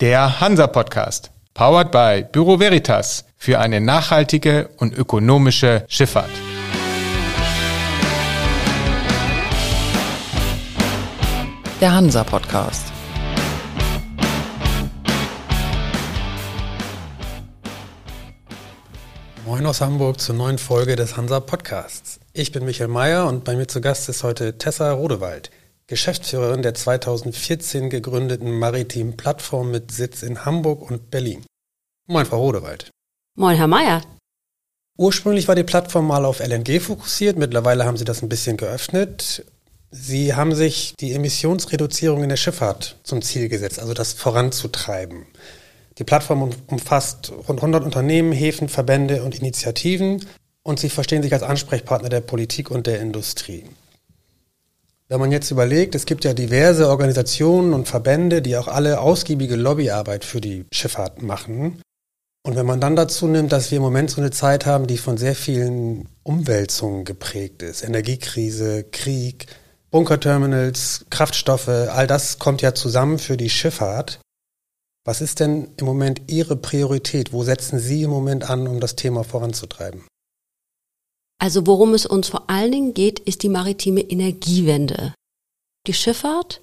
Der Hansa Podcast, powered by Büro Veritas für eine nachhaltige und ökonomische Schifffahrt. Der Hansa Podcast. Moin aus Hamburg zur neuen Folge des Hansa Podcasts. Ich bin Michael Mayer und bei mir zu Gast ist heute Tessa Rodewald. Geschäftsführerin der 2014 gegründeten maritimen Plattform mit Sitz in Hamburg und Berlin. Moin, Frau Rodewald. Moin, Herr Mayer. Ursprünglich war die Plattform mal auf LNG fokussiert, mittlerweile haben Sie das ein bisschen geöffnet. Sie haben sich die Emissionsreduzierung in der Schifffahrt zum Ziel gesetzt, also das voranzutreiben. Die Plattform umfasst rund 100 Unternehmen, Häfen, Verbände und Initiativen und Sie verstehen sich als Ansprechpartner der Politik und der Industrie. Wenn man jetzt überlegt, es gibt ja diverse Organisationen und Verbände, die auch alle ausgiebige Lobbyarbeit für die Schifffahrt machen. Und wenn man dann dazu nimmt, dass wir im Moment so eine Zeit haben, die von sehr vielen Umwälzungen geprägt ist, Energiekrise, Krieg, Bunkerterminals, Kraftstoffe, all das kommt ja zusammen für die Schifffahrt. Was ist denn im Moment Ihre Priorität? Wo setzen Sie im Moment an, um das Thema voranzutreiben? Also worum es uns vor allen Dingen geht, ist die maritime Energiewende. Die Schifffahrt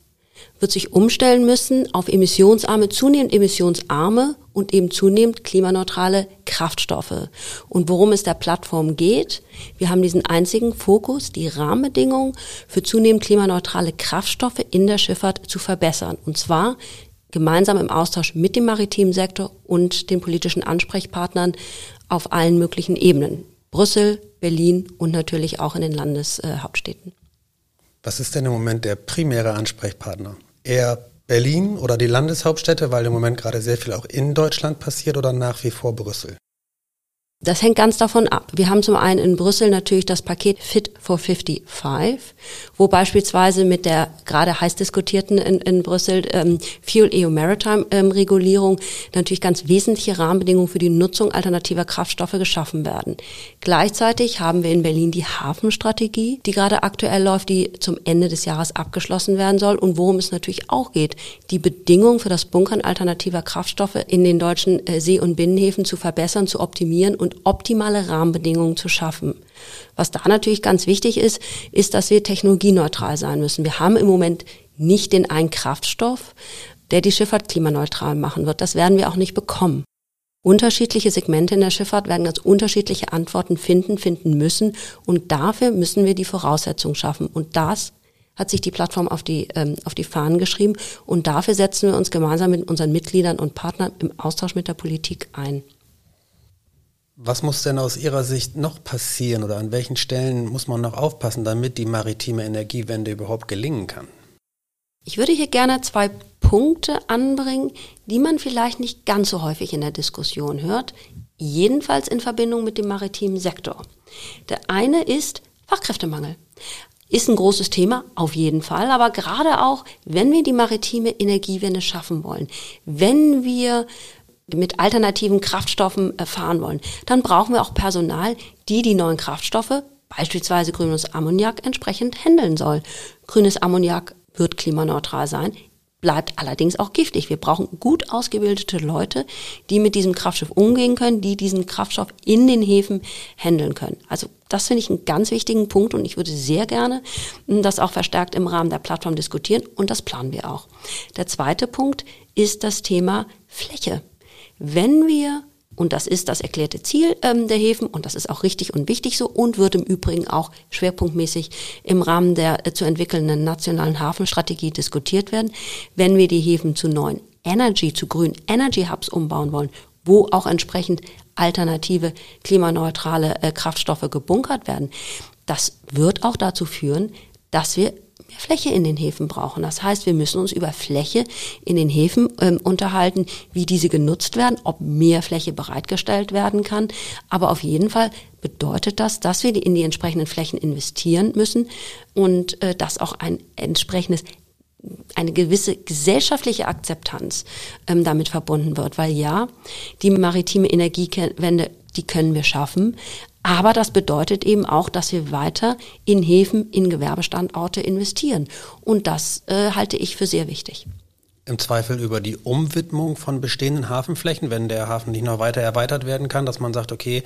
wird sich umstellen müssen auf emissionsarme, zunehmend emissionsarme und eben zunehmend klimaneutrale Kraftstoffe. Und worum es der Plattform geht, wir haben diesen einzigen Fokus, die Rahmenbedingungen für zunehmend klimaneutrale Kraftstoffe in der Schifffahrt zu verbessern. Und zwar gemeinsam im Austausch mit dem maritimen Sektor und den politischen Ansprechpartnern auf allen möglichen Ebenen. Brüssel, Berlin und natürlich auch in den Landeshauptstädten. Was ist denn im Moment der primäre Ansprechpartner? Eher Berlin oder die Landeshauptstädte, weil im Moment gerade sehr viel auch in Deutschland passiert oder nach wie vor Brüssel? Das hängt ganz davon ab. Wir haben zum einen in Brüssel natürlich das Paket Fit for 55, wo beispielsweise mit der gerade heiß diskutierten in, in Brüssel ähm, Fuel EU Maritime ähm, Regulierung natürlich ganz wesentliche Rahmenbedingungen für die Nutzung alternativer Kraftstoffe geschaffen werden. Gleichzeitig haben wir in Berlin die Hafenstrategie, die gerade aktuell läuft, die zum Ende des Jahres abgeschlossen werden soll und worum es natürlich auch geht, die Bedingungen für das Bunkern alternativer Kraftstoffe in den deutschen äh, See- und Binnenhäfen zu verbessern, zu optimieren und optimale Rahmenbedingungen zu schaffen. Was da natürlich ganz wichtig ist, ist, dass wir technologieneutral sein müssen. Wir haben im Moment nicht den einen Kraftstoff, der die Schifffahrt klimaneutral machen wird. Das werden wir auch nicht bekommen. Unterschiedliche Segmente in der Schifffahrt werden ganz unterschiedliche Antworten finden, finden müssen. Und dafür müssen wir die Voraussetzungen schaffen. Und das hat sich die Plattform auf die, ähm, auf die Fahnen geschrieben. Und dafür setzen wir uns gemeinsam mit unseren Mitgliedern und Partnern im Austausch mit der Politik ein. Was muss denn aus Ihrer Sicht noch passieren oder an welchen Stellen muss man noch aufpassen, damit die maritime Energiewende überhaupt gelingen kann? Ich würde hier gerne zwei Punkte anbringen, die man vielleicht nicht ganz so häufig in der Diskussion hört, jedenfalls in Verbindung mit dem maritimen Sektor. Der eine ist Fachkräftemangel. Ist ein großes Thema, auf jeden Fall, aber gerade auch, wenn wir die maritime Energiewende schaffen wollen, wenn wir mit alternativen Kraftstoffen fahren wollen, dann brauchen wir auch Personal, die die neuen Kraftstoffe, beispielsweise grünes Ammoniak, entsprechend handeln soll. Grünes Ammoniak wird klimaneutral sein, bleibt allerdings auch giftig. Wir brauchen gut ausgebildete Leute, die mit diesem Kraftstoff umgehen können, die diesen Kraftstoff in den Häfen handeln können. Also das finde ich einen ganz wichtigen Punkt und ich würde sehr gerne das auch verstärkt im Rahmen der Plattform diskutieren und das planen wir auch. Der zweite Punkt ist das Thema Fläche. Wenn wir und das ist das erklärte Ziel ähm, der Häfen und das ist auch richtig und wichtig so und wird im Übrigen auch schwerpunktmäßig im Rahmen der äh, zu entwickelnden nationalen Hafenstrategie diskutiert werden. Wenn wir die Häfen zu neuen Energy, zu grünen Energy Hubs umbauen wollen, wo auch entsprechend alternative klimaneutrale äh, Kraftstoffe gebunkert werden, das wird auch dazu führen, dass wir mehr Fläche in den Häfen brauchen. Das heißt, wir müssen uns über Fläche in den Häfen ähm, unterhalten, wie diese genutzt werden, ob mehr Fläche bereitgestellt werden kann. Aber auf jeden Fall bedeutet das, dass wir in die entsprechenden Flächen investieren müssen und äh, dass auch ein entsprechendes eine gewisse gesellschaftliche Akzeptanz ähm, damit verbunden wird. Weil ja, die maritime Energiewende, die können wir schaffen, aber das bedeutet eben auch, dass wir weiter in Häfen, in Gewerbestandorte investieren. Und das äh, halte ich für sehr wichtig. im Zweifel über die Umwidmung von bestehenden Hafenflächen, wenn der Hafen nicht noch weiter erweitert werden kann, dass man sagt, okay,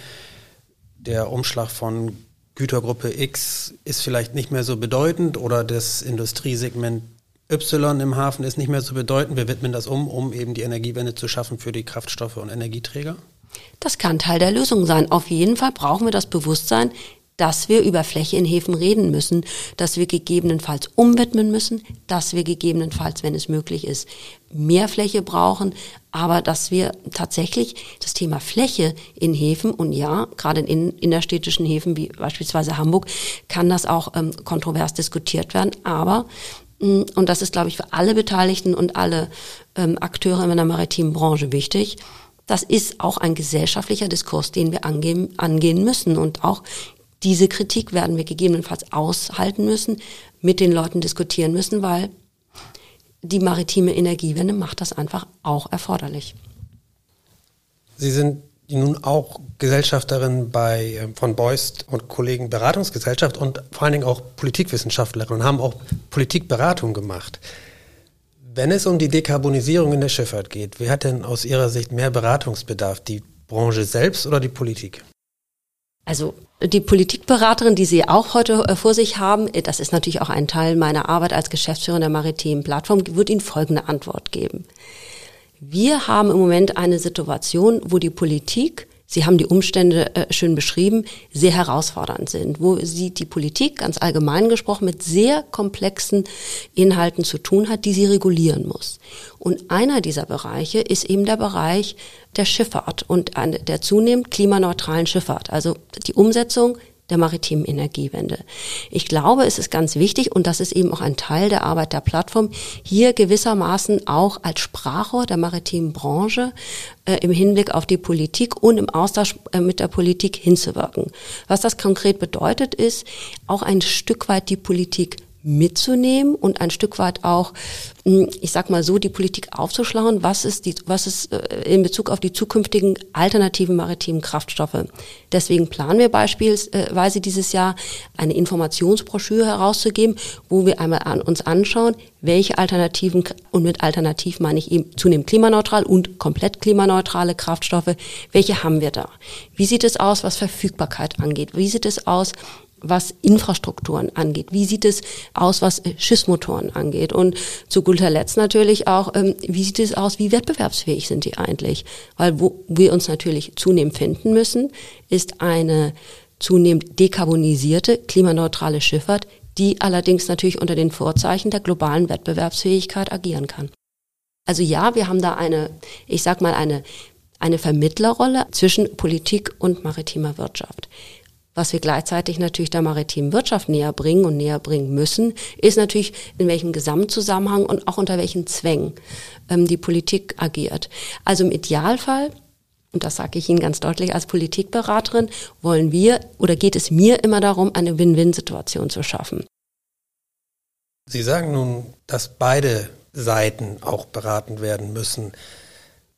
der Umschlag von Gütergruppe X ist vielleicht nicht mehr so bedeutend oder das Industriesegment Y im Hafen ist nicht mehr so bedeutend. Wir widmen das um, um eben die Energiewende zu schaffen für die Kraftstoffe und Energieträger? Das kann Teil der Lösung sein. Auf jeden Fall brauchen wir das Bewusstsein, dass wir über Fläche in Häfen reden müssen, dass wir gegebenenfalls umwidmen müssen, dass wir gegebenenfalls, wenn es möglich ist, mehr Fläche brauchen, aber dass wir tatsächlich das Thema Fläche in Häfen und ja, gerade in innerstädtischen Häfen wie beispielsweise Hamburg, kann das auch ähm, kontrovers diskutiert werden, aber und das ist, glaube ich, für alle Beteiligten und alle ähm, Akteure in der maritimen Branche wichtig. Das ist auch ein gesellschaftlicher Diskurs, den wir angehen, angehen müssen und auch diese Kritik werden wir gegebenenfalls aushalten müssen, mit den Leuten diskutieren müssen, weil die maritime Energiewende macht das einfach auch erforderlich. Sie sind nun auch Gesellschafterin bei äh, von Beust und Kollegen Beratungsgesellschaft und vor allen Dingen auch Politikwissenschaftlerin und haben auch Politikberatung gemacht. Wenn es um die Dekarbonisierung in der Schifffahrt geht, wer hat denn aus Ihrer Sicht mehr Beratungsbedarf, die Branche selbst oder die Politik? Also die Politikberaterin, die Sie auch heute äh, vor sich haben, äh, das ist natürlich auch ein Teil meiner Arbeit als Geschäftsführerin der maritimen Plattform, wird Ihnen folgende Antwort geben. Wir haben im Moment eine Situation, wo die Politik Sie haben die Umstände äh, schön beschrieben, sehr herausfordernd sind, wo sie die Politik ganz allgemein gesprochen mit sehr komplexen Inhalten zu tun hat, die sie regulieren muss. Und einer dieser Bereiche ist eben der Bereich der Schifffahrt und der zunehmend klimaneutralen Schifffahrt, also die Umsetzung der maritimen Energiewende. Ich glaube, es ist ganz wichtig, und das ist eben auch ein Teil der Arbeit der Plattform, hier gewissermaßen auch als Sprachrohr der maritimen Branche äh, im Hinblick auf die Politik und im Austausch äh, mit der Politik hinzuwirken. Was das konkret bedeutet, ist auch ein Stück weit die Politik mitzunehmen und ein Stück weit auch, hm, ich sag mal so, die Politik aufzuschlauen, was ist die, was ist äh, in Bezug auf die zukünftigen alternativen maritimen Kraftstoffe. Deswegen planen wir beispielsweise dieses Jahr eine Informationsbroschüre herauszugeben, wo wir einmal an uns anschauen, welche Alternativen, und mit Alternativ meine ich eben zunehmend klimaneutral und komplett klimaneutrale Kraftstoffe, welche haben wir da? Wie sieht es aus, was Verfügbarkeit angeht? Wie sieht es aus, was Infrastrukturen angeht? Wie sieht es aus, was Schiffsmotoren angeht? Und zu guter Letzt natürlich auch, ähm, wie sieht es aus, wie wettbewerbsfähig sind die eigentlich? Weil wo wir uns natürlich zunehmend finden müssen, ist eine zunehmend dekarbonisierte, klimaneutrale Schifffahrt, die allerdings natürlich unter den Vorzeichen der globalen Wettbewerbsfähigkeit agieren kann. Also ja, wir haben da eine, ich sag mal, eine, eine Vermittlerrolle zwischen Politik und maritimer Wirtschaft. Was wir gleichzeitig natürlich der maritimen Wirtschaft näher bringen und näher bringen müssen, ist natürlich, in welchem Gesamtzusammenhang und auch unter welchen Zwängen ähm, die Politik agiert. Also im Idealfall und das sage ich Ihnen ganz deutlich als Politikberaterin, wollen wir oder geht es mir immer darum, eine Win-Win-Situation zu schaffen. Sie sagen nun, dass beide Seiten auch beraten werden müssen.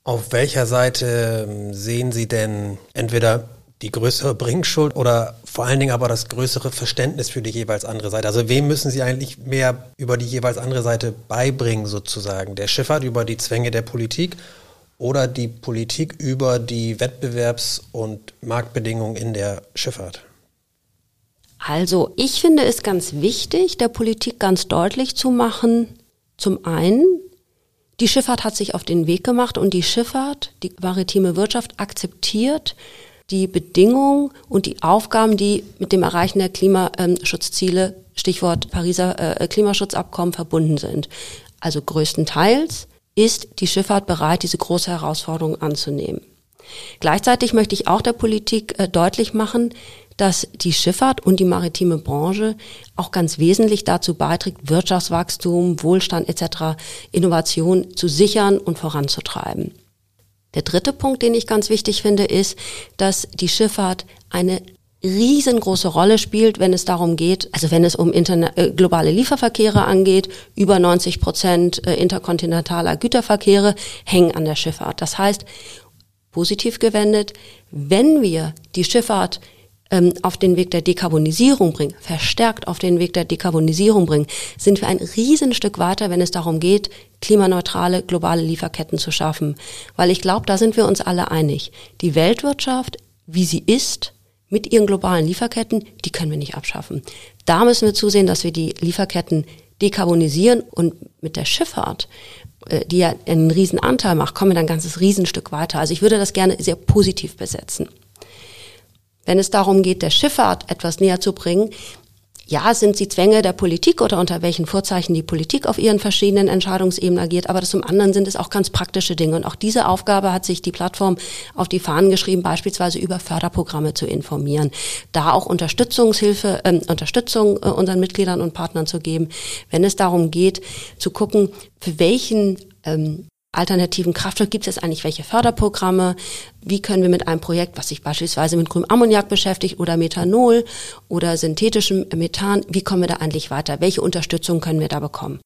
Auf welcher Seite ähm, sehen Sie denn entweder die größere Bringschuld oder vor allen Dingen aber das größere Verständnis für die jeweils andere Seite? Also wem müssen Sie eigentlich mehr über die jeweils andere Seite beibringen sozusagen? Der Schifffahrt über die Zwänge der Politik oder die Politik über die Wettbewerbs- und Marktbedingungen in der Schifffahrt? Also ich finde es ganz wichtig, der Politik ganz deutlich zu machen, zum einen, die Schifffahrt hat sich auf den Weg gemacht und die Schifffahrt, die maritime Wirtschaft akzeptiert, die Bedingungen und die Aufgaben, die mit dem Erreichen der Klimaschutzziele, Stichwort Pariser äh, Klimaschutzabkommen, verbunden sind. Also größtenteils ist die Schifffahrt bereit, diese große Herausforderung anzunehmen. Gleichzeitig möchte ich auch der Politik äh, deutlich machen, dass die Schifffahrt und die maritime Branche auch ganz wesentlich dazu beiträgt, Wirtschaftswachstum, Wohlstand etc., Innovation zu sichern und voranzutreiben. Der dritte Punkt, den ich ganz wichtig finde, ist, dass die Schifffahrt eine riesengroße Rolle spielt, wenn es darum geht, also wenn es um äh, globale Lieferverkehre angeht, über 90 Prozent äh, interkontinentaler Güterverkehre hängen an der Schifffahrt. Das heißt, positiv gewendet, wenn wir die Schifffahrt ähm, auf den Weg der Dekarbonisierung bringen, verstärkt auf den Weg der Dekarbonisierung bringen, sind wir ein Riesenstück weiter, wenn es darum geht, klimaneutrale globale Lieferketten zu schaffen. Weil ich glaube, da sind wir uns alle einig. Die Weltwirtschaft, wie sie ist, mit ihren globalen Lieferketten, die können wir nicht abschaffen. Da müssen wir zusehen, dass wir die Lieferketten dekarbonisieren und mit der Schifffahrt äh, die ja einen riesen Anteil macht, kommen wir dann ein ganzes Riesenstück weiter. Also ich würde das gerne sehr positiv besetzen. Wenn es darum geht, der Schifffahrt etwas näher zu bringen, ja, sind sie Zwänge der Politik oder unter welchen Vorzeichen die Politik auf ihren verschiedenen Entscheidungsebenen agiert, aber zum anderen sind es auch ganz praktische Dinge. Und auch diese Aufgabe hat sich die Plattform auf die Fahnen geschrieben, beispielsweise über Förderprogramme zu informieren, da auch Unterstützungshilfe, äh, Unterstützung äh, unseren Mitgliedern und Partnern zu geben, wenn es darum geht, zu gucken, für welchen ähm, alternativen Kraftstoff gibt es eigentlich welche Förderprogramme? Wie können wir mit einem Projekt, was sich beispielsweise mit grünem Ammoniak beschäftigt oder Methanol oder synthetischem Methan, wie kommen wir da eigentlich weiter? Welche Unterstützung können wir da bekommen?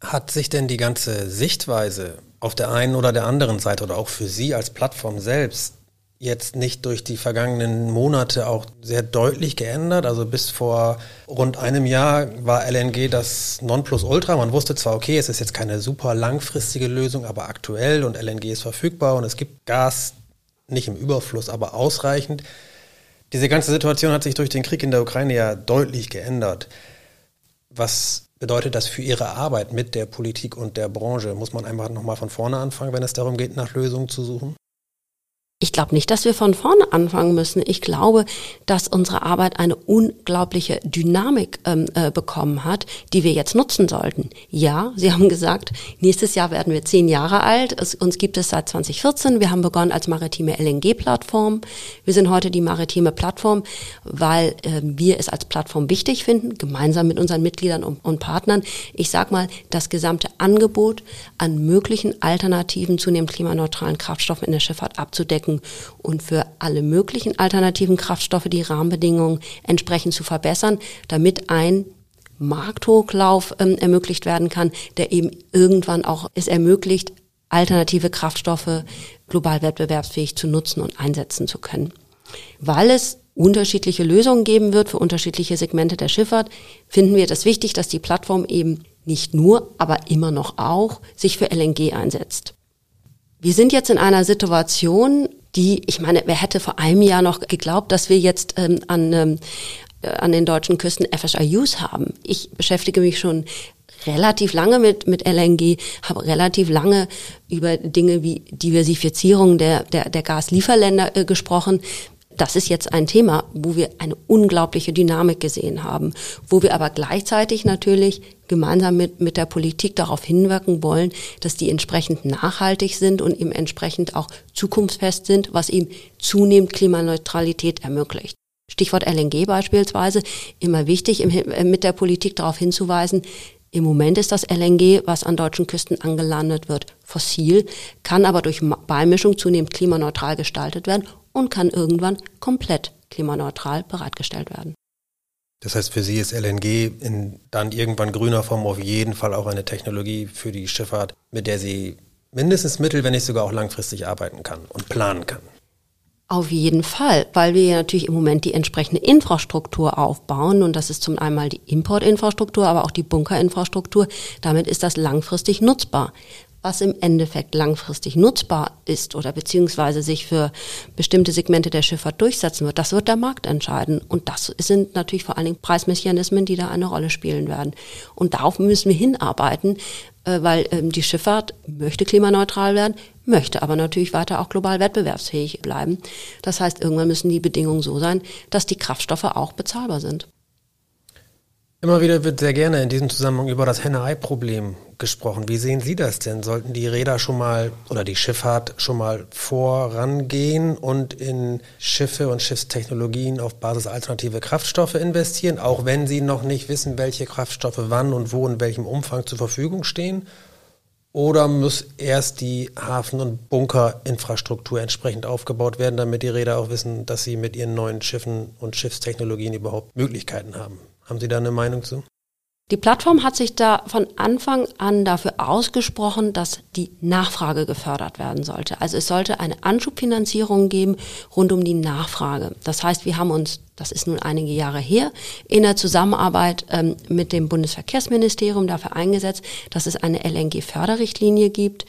Hat sich denn die ganze Sichtweise auf der einen oder der anderen Seite oder auch für Sie als Plattform selbst jetzt nicht durch die vergangenen Monate auch sehr deutlich geändert. Also bis vor rund einem Jahr war LNG das Nonplusultra. Man wusste zwar, okay, es ist jetzt keine super langfristige Lösung, aber aktuell und LNG ist verfügbar und es gibt Gas nicht im Überfluss, aber ausreichend. Diese ganze Situation hat sich durch den Krieg in der Ukraine ja deutlich geändert. Was bedeutet das für Ihre Arbeit mit der Politik und der Branche? Muss man einfach nochmal von vorne anfangen, wenn es darum geht, nach Lösungen zu suchen? Ich glaube nicht, dass wir von vorne anfangen müssen. Ich glaube, dass unsere Arbeit eine unglaubliche Dynamik ähm, äh, bekommen hat, die wir jetzt nutzen sollten. Ja, Sie haben gesagt, nächstes Jahr werden wir zehn Jahre alt. Es, uns gibt es seit 2014. Wir haben begonnen als maritime LNG-Plattform. Wir sind heute die maritime Plattform, weil äh, wir es als Plattform wichtig finden, gemeinsam mit unseren Mitgliedern und, und Partnern. Ich sag mal, das gesamte Angebot an möglichen Alternativen zu dem klimaneutralen Kraftstoffen in der Schifffahrt abzudecken wirken und für alle möglichen alternativen Kraftstoffe die Rahmenbedingungen entsprechend zu verbessern, damit ein Markthochlauf ähm, ermöglicht werden kann, der eben irgendwann auch es ermöglicht, alternative Kraftstoffe global wettbewerbsfähig zu nutzen und einsetzen zu können. Weil es unterschiedliche Lösungen geben wird für unterschiedliche Segmente der Schifffahrt, finden wir das wichtig, dass die Plattform eben nicht nur, aber immer noch auch sich für LNG einsetzt. Wir sind jetzt in einer Situation, die, ich meine, wer hätte vor einem Jahr noch geglaubt, dass wir jetzt ähm, an, ähm, äh, an den deutschen Küsten FSRUs haben. Ich beschäftige mich schon relativ lange mit, mit LNG, habe relativ lange über Dinge wie Diversifizierung der, der, der Gaslieferländer äh, gesprochen das ist jetzt ein Thema, wo wir eine unglaubliche Dynamik gesehen haben, wo wir aber gleichzeitig natürlich gemeinsam mit, mit der Politik darauf hinwirken wollen, dass die entsprechend nachhaltig sind und eben entsprechend auch zukunftsfest sind, was eben zunehmend Klimaneutralität ermöglicht. Stichwort LNG beispielsweise, immer wichtig, äh, mit der Politik darauf hinzuweisen, im Moment ist das LNG, was an deutschen Küsten angelandet wird, fossil, kann aber durch Beimischung zunehmend klimaneutral gestaltet werden und kann irgendwann komplett klimaneutral bereitgestellt werden. Das heißt, für Sie ist LNG in dann irgendwann grüner Form auf jeden Fall auch eine Technologie für die Schifffahrt, mit der sie mindestens mittel, wenn nicht sogar auch langfristig arbeiten kann und planen kann. Auf jeden Fall, weil wir natürlich im Moment die entsprechende Infrastruktur aufbauen und das ist zum einen die Importinfrastruktur, aber auch die Bunkerinfrastruktur. Damit ist das langfristig nutzbar was im Endeffekt langfristig nutzbar ist oder beziehungsweise sich für bestimmte Segmente der Schifffahrt durchsetzen wird, das wird der Markt entscheiden. Und das sind natürlich vor allen Dingen Preismechanismen, die da eine Rolle spielen werden. Und darauf müssen wir hinarbeiten, äh, weil ähm, die Schifffahrt möchte klimaneutral werden, möchte aber natürlich weiter auch global wettbewerbsfähig bleiben. Das heißt, irgendwann müssen die Bedingungen so sein, dass die Kraftstoffe auch bezahlbar sind. Immer wieder wird sehr gerne in diesem Zusammenhang über das Henne-Ei-Problem gesprochen. Wie sehen Sie das denn? Sollten die Räder schon mal oder die Schifffahrt schon mal vorangehen und in Schiffe und Schiffstechnologien auf Basis alternative Kraftstoffe investieren, auch wenn sie noch nicht wissen, welche Kraftstoffe wann und wo in welchem Umfang zur Verfügung stehen? Oder muss erst die Hafen- und Bunkerinfrastruktur entsprechend aufgebaut werden, damit die Räder auch wissen, dass sie mit ihren neuen Schiffen und Schiffstechnologien überhaupt Möglichkeiten haben? Haben Sie da eine Meinung zu? Die Plattform hat sich da von Anfang an dafür ausgesprochen, dass die Nachfrage gefördert werden sollte. Also es sollte eine Anschubfinanzierung geben rund um die Nachfrage. Das heißt, wir haben uns, das ist nun einige Jahre her, in der Zusammenarbeit ähm, mit dem Bundesverkehrsministerium dafür eingesetzt, dass es eine LNG-Förderrichtlinie gibt,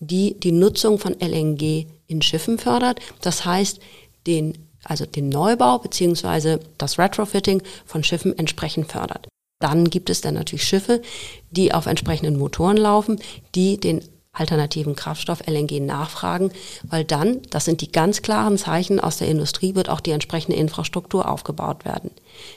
die die Nutzung von LNG in Schiffen fördert. Das heißt, den also den Neubau beziehungsweise das Retrofitting von Schiffen entsprechend fördert. Dann gibt es dann natürlich Schiffe, die auf entsprechenden Motoren laufen, die den alternativen Kraftstoff LNG nachfragen, weil dann, das sind die ganz klaren Zeichen aus der Industrie, wird auch die entsprechende Infrastruktur aufgebaut werden.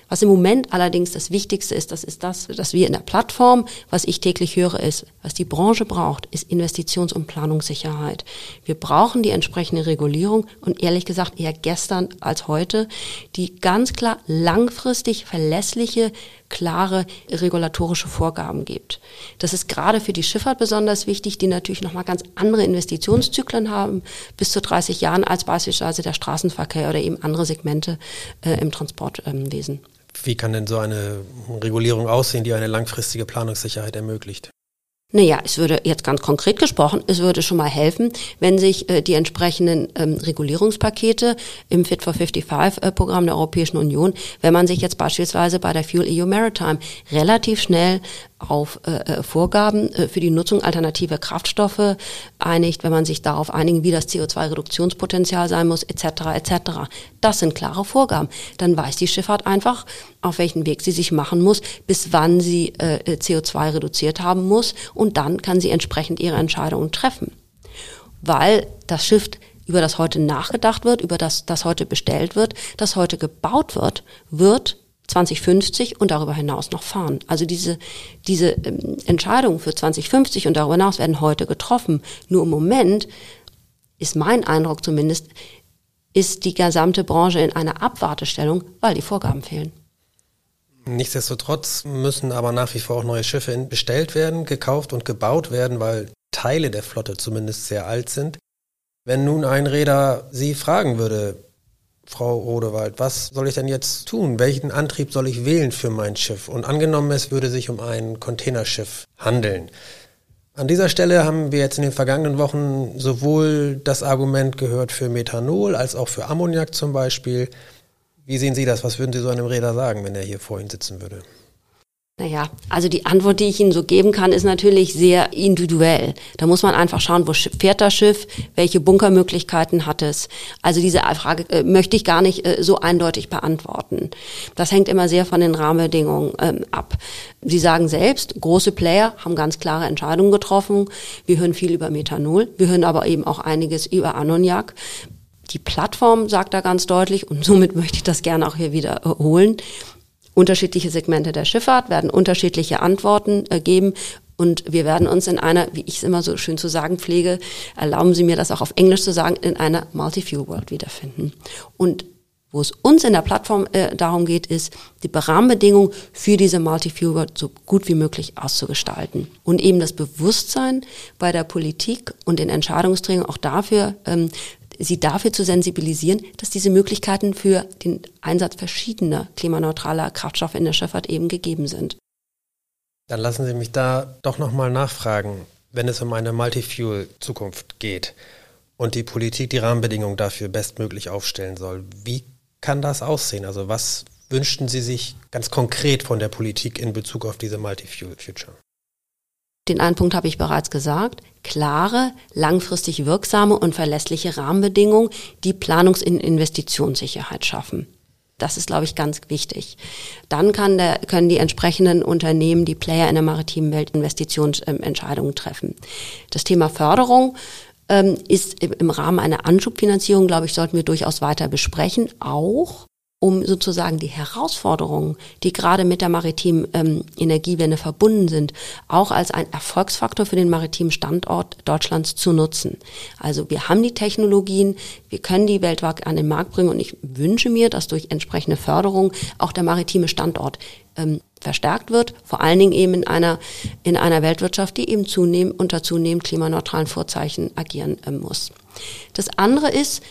Was im Moment allerdings das Wichtigste ist, das ist das, dass wir in der Plattform, was ich täglich höre, ist, was die Branche braucht, ist Investitions- und Planungssicherheit. Wir brauchen die entsprechende Regulierung und ehrlich gesagt eher gestern als heute, die ganz klar langfristig verlässliche klare regulatorische Vorgaben gibt. Das ist gerade für die Schifffahrt besonders wichtig, die natürlich nochmal ganz andere Investitionszyklen haben, bis zu 30 Jahren als beispielsweise der Straßenverkehr oder eben andere Segmente äh, im Transportwesen. Ähm, Wie kann denn so eine Regulierung aussehen, die eine langfristige Planungssicherheit ermöglicht? Naja, es würde jetzt ganz konkret gesprochen, es würde schon mal helfen, wenn sich äh, die entsprechenden ähm, Regulierungspakete im Fit for 55-Programm äh, der Europäischen Union, wenn man sich jetzt beispielsweise bei der Fuel EU Maritime relativ schnell auf äh, äh, Vorgaben äh, für die Nutzung alternativer Kraftstoffe einigt, wenn man sich darauf einigen, wie das CO2-Reduktionspotenzial sein muss, etc. etc. Das sind klare Vorgaben. Dann weiß die Schifffahrt einfach, auf welchen Weg sie sich machen muss, bis wann sie äh, CO2 reduziert haben muss und dann kann sie entsprechend ihre Entscheidungen treffen. Weil das Schiff über das heute nachgedacht wird, über das das heute bestellt wird, das heute gebaut wird, wird 2050 und darüber hinaus noch fahren. Also diese, diese ähm, Entscheidungen für 2050 und darüber hinaus werden heute getroffen. Nur im Moment ist mein Eindruck zumindest, ist die gesamte Branche in einer Abwartestellung, weil die Vorgaben fehlen. Nichtsdestotrotz müssen aber nach wie vor auch neue Schiffe bestellt werden, gekauft und gebaut werden, weil Teile der Flotte zumindest sehr alt sind. Wenn nun ein Räder Sie fragen würde, Frau Rodewald, was soll ich denn jetzt tun? Welchen Antrieb soll ich wählen für mein Schiff? Und angenommen, es würde sich um ein Containerschiff handeln. An dieser Stelle haben wir jetzt in den vergangenen Wochen sowohl das Argument gehört für Methanol als auch für Ammoniak zum Beispiel. Wie sehen Sie das? Was würden Sie so einem Räder sagen, wenn er hier vor Ihnen sitzen würde? Naja, also die Antwort, die ich Ihnen so geben kann, ist natürlich sehr individuell. Da muss man einfach schauen, wo fährt das Schiff, welche Bunkermöglichkeiten hat es. Also diese Frage äh, möchte ich gar nicht äh, so eindeutig beantworten. Das hängt immer sehr von den Rahmenbedingungen ähm, ab. Sie sagen selbst, große Player haben ganz klare Entscheidungen getroffen. Wir hören viel über Methanol, wir hören aber eben auch einiges über Ammoniak. Die Plattform sagt da ganz deutlich, und somit möchte ich das gerne auch hier wiederholen, unterschiedliche Segmente der Schifffahrt werden unterschiedliche Antworten äh, geben. Und wir werden uns in einer, wie ich es immer so schön zu sagen pflege, erlauben Sie mir das auch auf Englisch zu sagen, in einer Multi-Fuel World wiederfinden. Und wo es uns in der Plattform äh, darum geht, ist, die Rahmenbedingungen für diese Multi-Fuel so gut wie möglich auszugestalten. Und eben das Bewusstsein bei der Politik und den Entscheidungsträgern auch dafür ähm, sie dafür zu sensibilisieren, dass diese Möglichkeiten für den Einsatz verschiedener klimaneutraler Kraftstoffe in der Schifffahrt eben gegeben sind. Dann lassen Sie mich da doch nochmal nachfragen, wenn es um eine Multifuel-Zukunft geht und die Politik die Rahmenbedingungen dafür bestmöglich aufstellen soll. Wie kann das aussehen? Also was wünschten Sie sich ganz konkret von der Politik in Bezug auf diese Multifuel-Future? Den einen Punkt habe ich bereits gesagt. Klare, langfristig wirksame und verlässliche Rahmenbedingungen, die Planungs- und Investitionssicherheit schaffen. Das ist, glaube ich, ganz wichtig. Dann kann der, können die entsprechenden Unternehmen, die Player in der maritimen Welt Investitionsentscheidungen treffen. Das Thema Förderung ähm, ist im Rahmen einer Anschubfinanzierung, glaube ich, sollten wir durchaus weiter besprechen, auch um sozusagen die Herausforderungen, die gerade mit der maritimen ähm, Energiewende verbunden sind, auch als ein Erfolgsfaktor für den maritimen Standort Deutschlands zu nutzen. Also wir haben die Technologien, wir können die weltweit an den Markt bringen und ich wünsche mir, dass durch entsprechende Förderung auch der maritime Standort ähm, verstärkt wird, vor allen Dingen eben in einer, in einer Weltwirtschaft, die eben zunehmend, unter zunehmend klimaneutralen Vorzeichen agieren äh, muss. Das andere ist,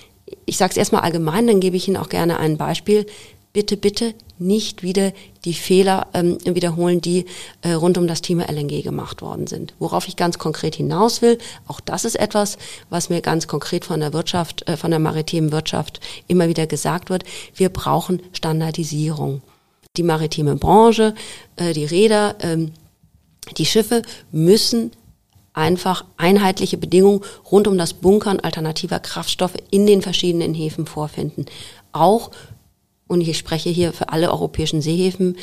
ich sage es erstmal allgemein, dann gebe ich Ihnen auch gerne ein Beispiel. Bitte, bitte nicht wieder die Fehler ähm, wiederholen, die äh, rund um das Thema LNG gemacht worden sind. Worauf ich ganz konkret hinaus will, auch das ist etwas, was mir ganz konkret von der Wirtschaft, äh, von der maritimen Wirtschaft immer wieder gesagt wird. Wir brauchen Standardisierung. Die maritime Branche, äh, die Räder, ähm, die Schiffe müssen einfach einheitliche Bedingungen rund um das Bunkern alternativer Kraftstoffe in den verschiedenen Häfen vorfinden. Auch, und ich spreche hier für alle europäischen Seehäfen,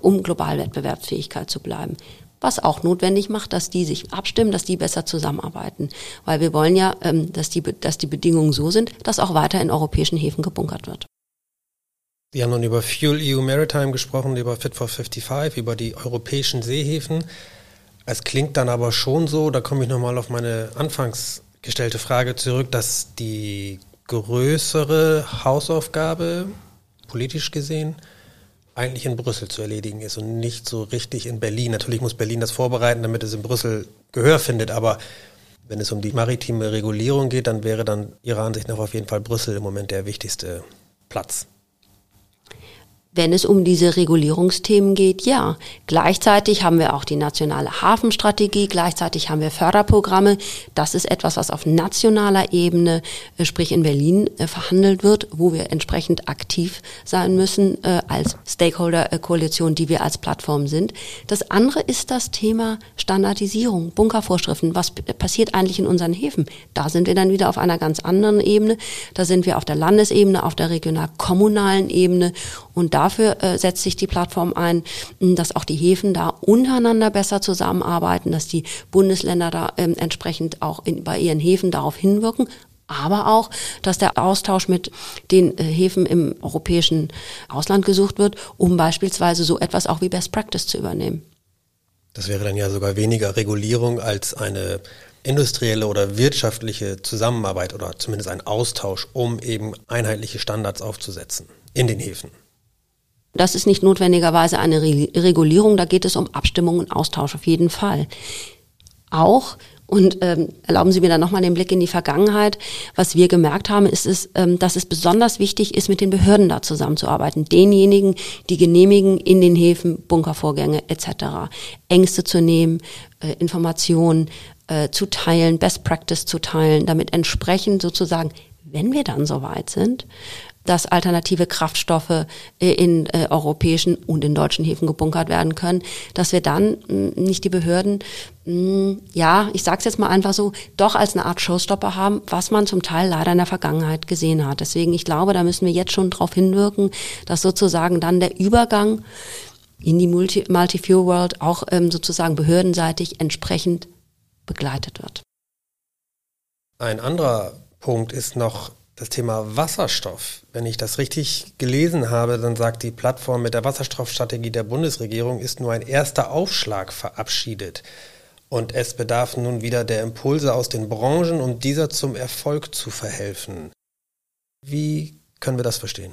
um global Wettbewerbsfähigkeit zu bleiben. Was auch notwendig macht, dass die sich abstimmen, dass die besser zusammenarbeiten. Weil wir wollen ja, ähm, dass, die, dass die Bedingungen so sind, dass auch weiter in europäischen Häfen gebunkert wird. Wir haben nun über Fuel EU Maritime gesprochen, über Fit for 55, über die europäischen Seehäfen. Es klingt dann aber schon so, da komme ich nochmal auf meine anfangs gestellte Frage zurück, dass die größere Hausaufgabe, politisch gesehen, eigentlich in Brüssel zu erledigen ist und nicht so richtig in Berlin. Natürlich muss Berlin das vorbereiten, damit es in Brüssel Gehör findet, aber wenn es um die maritime Regulierung geht, dann wäre dann Ihrer Ansicht nach auf jeden Fall Brüssel im Moment der wichtigste Platz. Wenn es um diese Regulierungsthemen geht, ja. Gleichzeitig haben wir auch die nationale Hafenstrategie, gleichzeitig haben wir Förderprogramme. Das ist etwas, was auf nationaler Ebene, äh, sprich in Berlin, äh, verhandelt wird, wo wir entsprechend aktiv sein müssen äh, als Stakeholder-Koalition, die wir als Plattform sind. Das andere ist das Thema Standardisierung, Bunkervorschriften. Was passiert eigentlich in unseren Häfen? Da sind wir dann wieder auf einer ganz anderen Ebene. Da sind wir auf der Landesebene, auf der regional-kommunalen Ebene und dafür äh, setzt sich die Plattform ein, dass auch die Häfen da untereinander besser zusammenarbeiten, dass die Bundesländer da ähm, entsprechend auch in, bei ihren Häfen darauf hinwirken, aber auch, dass der Austausch mit den äh, Häfen im europäischen Ausland gesucht wird, um beispielsweise so etwas auch wie Best Practice zu übernehmen. Das wäre dann ja sogar weniger Regulierung als eine industrielle oder wirtschaftliche Zusammenarbeit oder zumindest ein Austausch, um eben einheitliche Standards aufzusetzen in den Häfen. Das ist nicht notwendigerweise eine Re Regulierung, da geht es um Abstimmung und Austausch auf jeden Fall. Auch und ähm, erlauben Sie mir dann nochmal den Blick in die Vergangenheit. Was wir gemerkt haben, ist es, ähm, dass es besonders wichtig ist, mit den Behörden da zusammenzuarbeiten. Denjenigen, die genehmigen in den Häfen Bunkervorgänge etc. Ängste zu nehmen, äh, Informationen äh, zu teilen, Best Practice zu teilen, damit entsprechend sozusagen, wenn wir dann soweit sind, dass alternative Kraftstoffe äh, in äh, europäischen und in deutschen Häfen gebunkert werden können, dass wir dann mh, nicht die Behörden, mh, ja, ich sage es jetzt mal einfach so, doch als eine Art Showstopper haben, was man zum Teil leider in der Vergangenheit gesehen hat. Deswegen, ich glaube, da müssen wir jetzt schon darauf hinwirken, dass sozusagen dann der Übergang in die Multi-Fuel-World auch ähm, sozusagen behördenseitig entsprechend begleitet wird. Ein anderer Punkt ist noch das Thema Wasserstoff. Wenn ich das richtig gelesen habe, dann sagt die Plattform mit der Wasserstoffstrategie der Bundesregierung ist nur ein erster Aufschlag verabschiedet. Und es bedarf nun wieder der Impulse aus den Branchen, um dieser zum Erfolg zu verhelfen. Wie können wir das verstehen?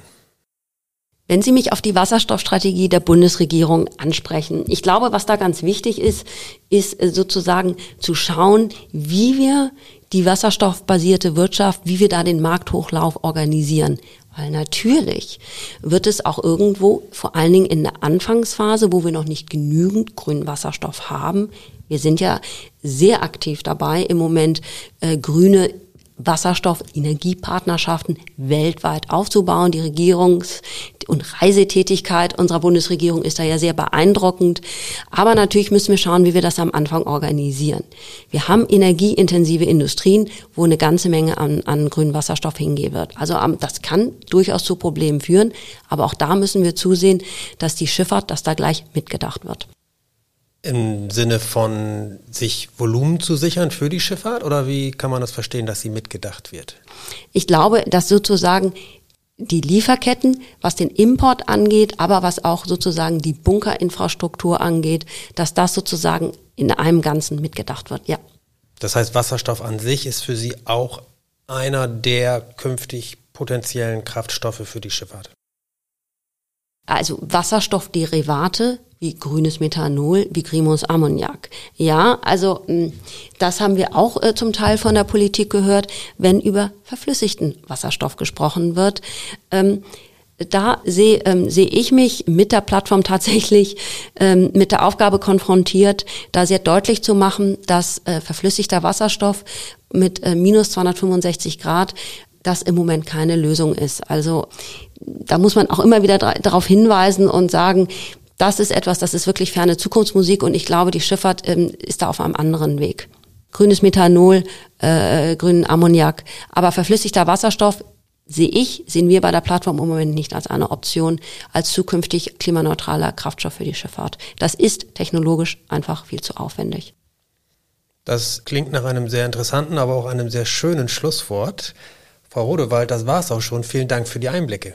Wenn Sie mich auf die Wasserstoffstrategie der Bundesregierung ansprechen, ich glaube, was da ganz wichtig ist, ist äh, sozusagen zu schauen, wie wir die wasserstoffbasierte Wirtschaft, wie wir da den Markthochlauf organisieren. Weil natürlich wird es auch irgendwo, vor allen Dingen in der Anfangsphase, wo wir noch nicht genügend grünen Wasserstoff haben, wir sind ja sehr aktiv dabei, im Moment äh, grüne Wasserstoff-Energiepartnerschaften weltweit aufzubauen. Die Regierungs- und Reisetätigkeit unserer Bundesregierung ist da ja sehr beeindruckend. Aber natürlich müssen wir schauen, wie wir das am Anfang organisieren. Wir haben energieintensive Industrien, wo eine ganze Menge an, an grünen Wasserstoff hingehen wird. Also das kann durchaus zu Problemen führen. Aber auch da müssen wir zusehen, dass die Schifffahrt, dass da gleich mitgedacht wird. Im Sinne von sich Volumen zu sichern für die Schifffahrt oder wie kann man das verstehen, dass sie mitgedacht wird? Ich glaube, dass sozusagen die Lieferketten, was den Import angeht, aber was auch sozusagen die Bunkerinfrastruktur angeht, dass das sozusagen in einem Ganzen mitgedacht wird, ja. Das heißt, Wasserstoff an sich ist für Sie auch einer der künftig potenziellen Kraftstoffe für die Schifffahrt? Also Wasserstoffderivate wie grünes Methanol, wie Grimus Ammoniak. Ja, also hm, das haben wir auch äh, zum Teil von der Politik gehört, wenn über verflüssigten Wasserstoff gesprochen wird. Ähm, da sehe ähm, seh ich mich mit der Plattform tatsächlich ähm, mit der Aufgabe konfrontiert, da sehr deutlich zu machen, dass äh, verflüssigter Wasserstoff mit äh, minus 265 Grad das im Moment keine Lösung ist. Also da muss man auch immer wieder darauf hinweisen und sagen, das ist etwas, das ist wirklich ferne Zukunftsmusik und ich glaube, die Schifffahrt ähm, ist da auf einem anderen Weg. Grünes Methanol, äh, grünen Ammoniak, aber verflüssigter Wasserstoff sehe ich, sehen wir bei der Plattform im Moment nicht als eine Option, als zukünftig klimaneutraler Kraftstoff für die Schifffahrt. Das ist technologisch einfach viel zu aufwendig. Das klingt nach einem sehr interessanten, aber auch einem sehr schönen Schlusswort. Frau Rodewald, das war's auch schon. Vielen Dank für die Einblicke.